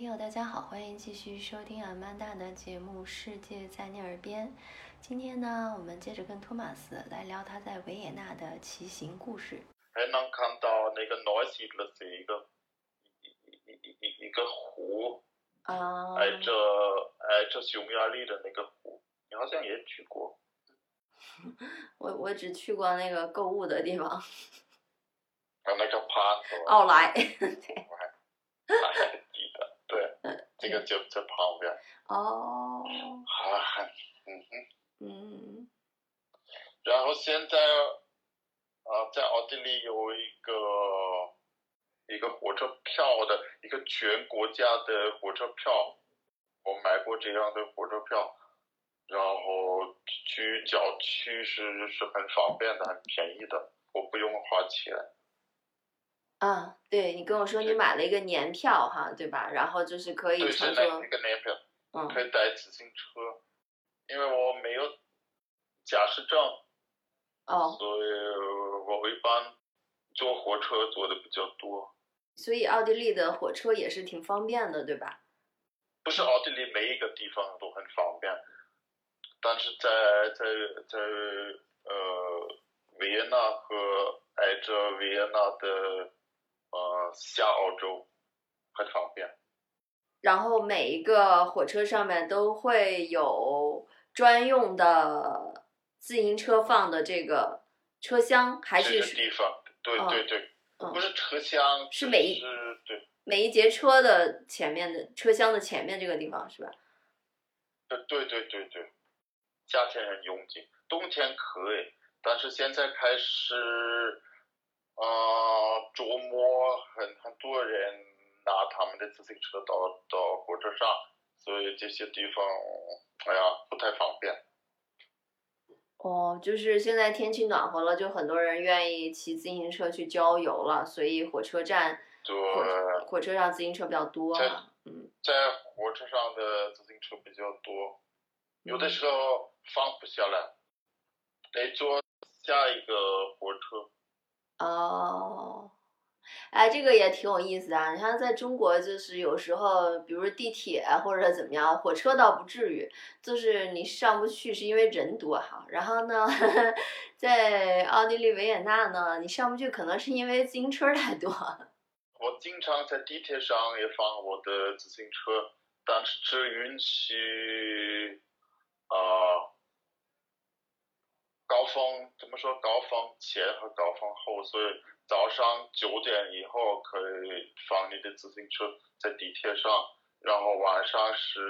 听友大家好，欢迎继续收听阿曼达的节目《世界在你耳边》。今天呢，我们接着跟托马斯来聊他在维也纳的骑行故事。还能看到那个 Neusiedler 是一个一一一一一个湖，啊、挨着挨着匈牙利的那个湖，你好像也去过。我我只去过那个购物的地方，啊，那个帕子，奥莱。这个就在旁边。哦，啊，嗯哼。嗯，然后现在，啊，在奥地利有一个一个火车票的一个全国家的火车票，我买过这样的火车票，然后去郊区是是很方便的，很便宜的，我不用花钱。啊，对你跟我说你买了一个年票哈，对吧？然后就是可以乘坐那那，个年票，嗯可以带自行车，因为我没有驾驶证，哦，所以我一般坐火车坐的比较多。所以奥地利的火车也是挺方便的，对吧？不是奥地利每一个地方都很方便，但是在在在呃维也纳和挨着维也纳的呃下澳洲很方便。然后每一个火车上面都会有专用的自行车放的这个车厢，还是地方，对哦对对，嗯不是车厢，是每一是对每一节车的前面的车厢的前面这个地方是吧？对对对对对，夏天很拥挤，冬天可以，但是现在开始，呃，周末很很多人拿他们的自行车到到火车上，所以这些地方，哎呀，不太方便。哦，就是现在天气暖和了，就很多人愿意骑自行车去郊游了，所以火车站对，火火车上自行车比较多。嗯，在火车上的自行车比较多，有的时候放不下来，得坐下一个火车。哦，哎，这个也挺有意思啊！你看，在中国，就是有时候，比如地铁或者怎么样，火车倒不至于，就是你上不去是因为人多哈。然后呢，在奥地利维也纳呢，你上不去可能是因为自行车太多。我经常在地铁上也放我的自行车，但是只允许啊、高峰怎么说高峰前和高峰后，所以早上九点以后可以放你的自行车在地铁上，然后晚上是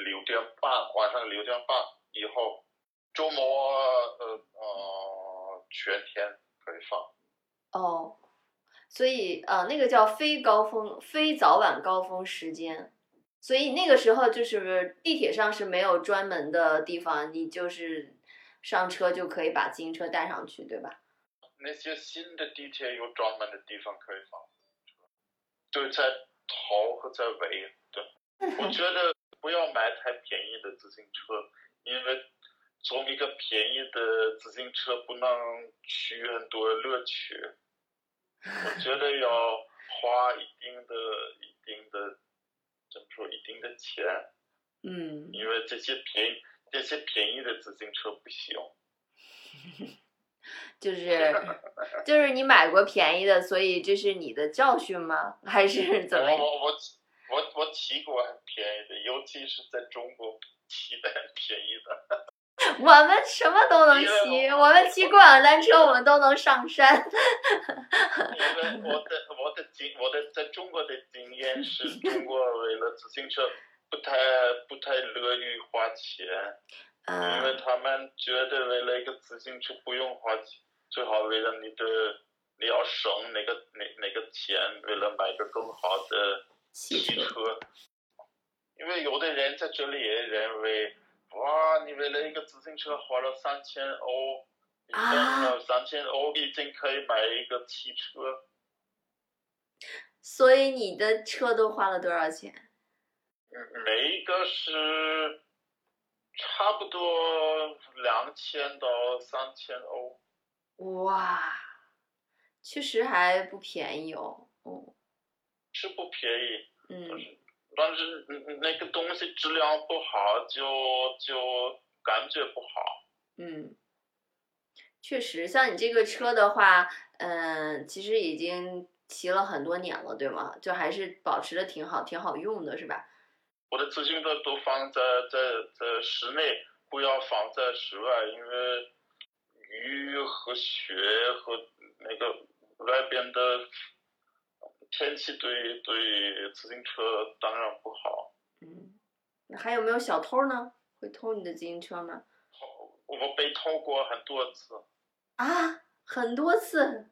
六点半，晚上六点半以后，周末呃呃全天可以放。哦，所以呃，那个叫非高峰、非早晚高峰时间，所以那个时候就是地铁上是没有专门的地方，你就是上车就可以把自行车带上去，对吧？那些新的地铁有专门的地方可以放，对，在头和在尾。对，我觉得不要买太便宜的自行车，因为从一个便宜的自行车不能取很多乐趣。我觉得要花一定的、一定的，怎么说，一定的钱，嗯，因为这些便宜、这些便宜的自行车不行。就是就是你买过便宜的，所以这是你的教训吗？还是怎么？我我我我我骑过很便宜的，尤其是在中国骑的很便宜的。我们什么都能骑，我们骑共享单车，我们都能上山。我的我的经我的在中国的经验是，中国为了自行车不太不太乐于花钱，因为嗯，他们觉得为了一个自行车不用花钱，最好为了你的你要省哪个哪哪个钱，为了买个更好的汽车。车。因为有的人在这里也认为，哇，你为了一个自行车花了三千欧，啊了三千欧已经可以买一个汽车。所以你的车都花了多少钱？嗯每一个是差不多两千到三千欧。哇，确实还不便宜哦。哦，是不便宜，但嗯是但是那个东西质量不好，就就感觉不好。嗯，确实，像你这个车的话，嗯，其实已经骑了很多年了，对吗？就还是保持的挺好，挺好用的，是吧？我的自行车都放在在在室内，不要放在室外，因为雨和雪和那个外边的天气对对自行车当然不好。嗯，那还有没有小偷呢？会偷你的自行车吗？我被偷过很多次。啊，很多次。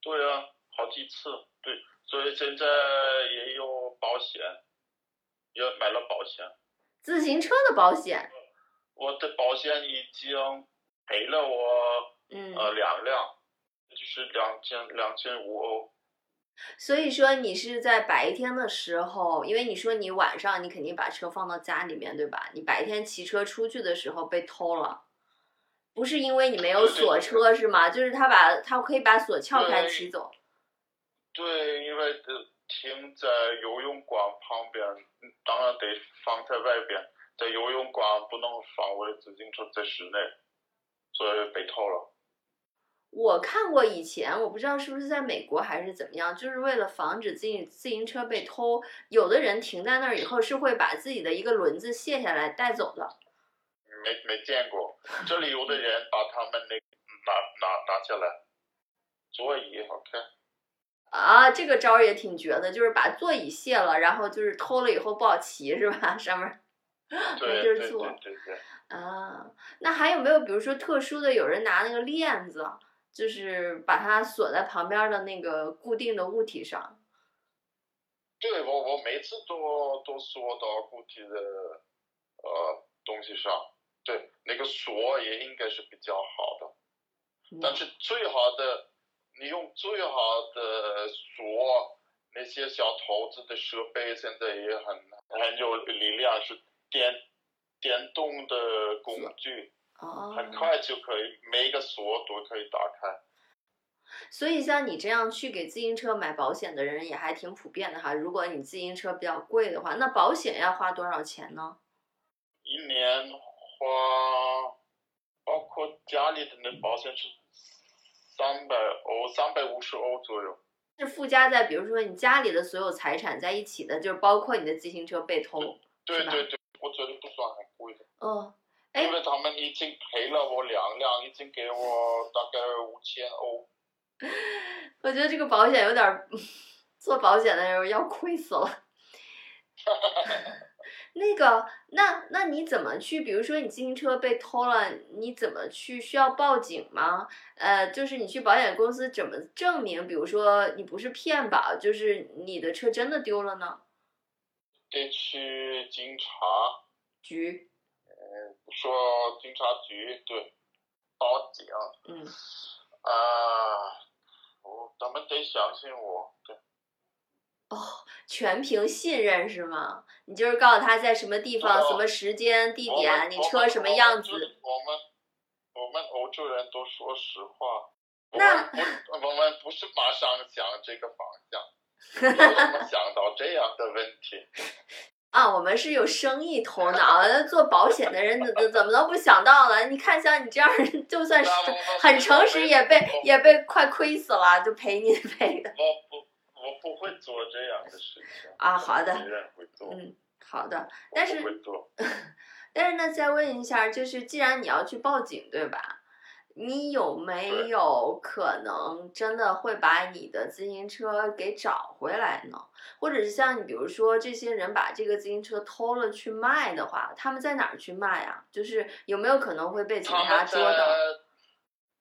对啊，好几次。对，所以现在也有保险，也买了保险。自行车的保险。我的保险已经赔了我，嗯，呃，两辆，就是两千两千五欧。所以说你是在白天的时候，因为你说你晚上你肯定把车放到家里面，对吧？你白天骑车出去的时候被偷了，不是因为你没有锁车是吗？就是他把他可以把锁撬开骑走。对，因为停在游泳馆旁边，当然得放在外边，在游泳馆不能放我的自行车在室内，所以被偷了。我看过以前，我不知道是不是在美国还是怎么样，就是为了防止自行自行车被偷，有的人停在那儿以后是会把自己的一个轮子卸下来带走的。没没见过，这里有的人把他们那拿拿拿下来，座椅 OK。啊，这个招儿也挺绝的，就是把座椅卸了，然后就是偷了以后不好骑是吧？上面没地儿 坐。对对对。啊，那还有没有比如说特殊的，有人拿那个链子？就是把它锁在旁边的那个固定的物体上。对，我我每次都都锁到固体的呃东西上。对，那个锁也应该是比较好的。但是最好的，你用最好的锁，那些小投资的设备现在也很很有力量，是电电动的工具。很快就可以，每一个锁都可以打开。所以像你这样去给自行车买保险的人也还挺普遍的哈。如果你自行车比较贵的话，那保险要花多少钱呢？一年花，包括家里的那保险是三百欧，三百五十欧左右。是附加在比如说你家里的所有财产在一起的，就是包括你的自行车被偷，对对对，我觉得不算很贵的。嗯。因为他们已经赔了我两辆，已经给我大概五千欧。我觉得这个保险有点，做保险的人要亏死了。那个，那那你怎么去？比如说你自行车被偷了，你怎么去？需要报警吗？呃，就是你去保险公司怎么证明？比如说你不是骗保，就是你的车真的丢了呢？得去警察局。说警察局对，报警。嗯。啊，我咱们得相信我，对。哦，全凭信任是吗？你就是告诉他在什么地方、什么时间、地点，你车什么样子。我们我们欧洲人都说实话。那 我们不是马上想这个方向，怎么想到这样的问题？啊，我们是有生意头脑，做保险的人怎怎怎么都不想到了？你看像你这样，就算是很诚实，也被也被快亏死了，就赔你 赔的。我不，我不会做这样的事情。啊，好的。嗯，好的。但是，但是呢，再问一下，就是既然你要去报警，对吧？你有没有可能真的会把你的自行车给找回来呢？或者是像你，比如说这些人把这个自行车偷了去卖的话，他们在哪儿去卖啊？就是有没有可能会被警察捉到？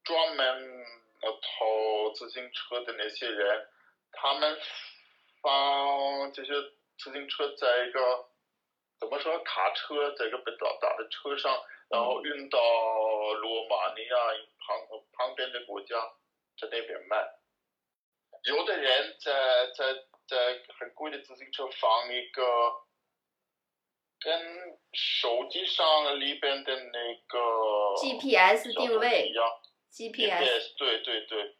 专门偷自行车的那些人，他们放这些自行车在一个怎么说卡车，在一个比较大的车上。然后运到罗马尼亚旁旁边的国家，在那边卖。有的人在在在很贵的自行车放一个，跟手机上里边的那个 GPS 定位一样，GPS 对对对，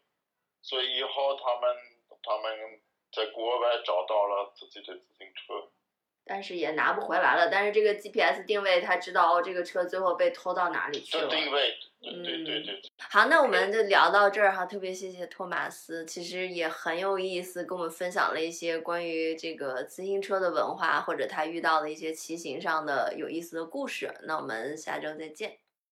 所以以后他们他们在国外找到了自己的自行车，但是也拿不回来了。但是这个 GPS 定位，他知道哦，这个车最后被偷到哪里去了。这定位，对对对对。好，那我们就聊到这儿哈，特别谢谢托马斯，其实也很有意思，跟我们分享了一些关于这个自行车的文化，或者他遇到的一些骑行上的有意思的故事。那我们下周再见。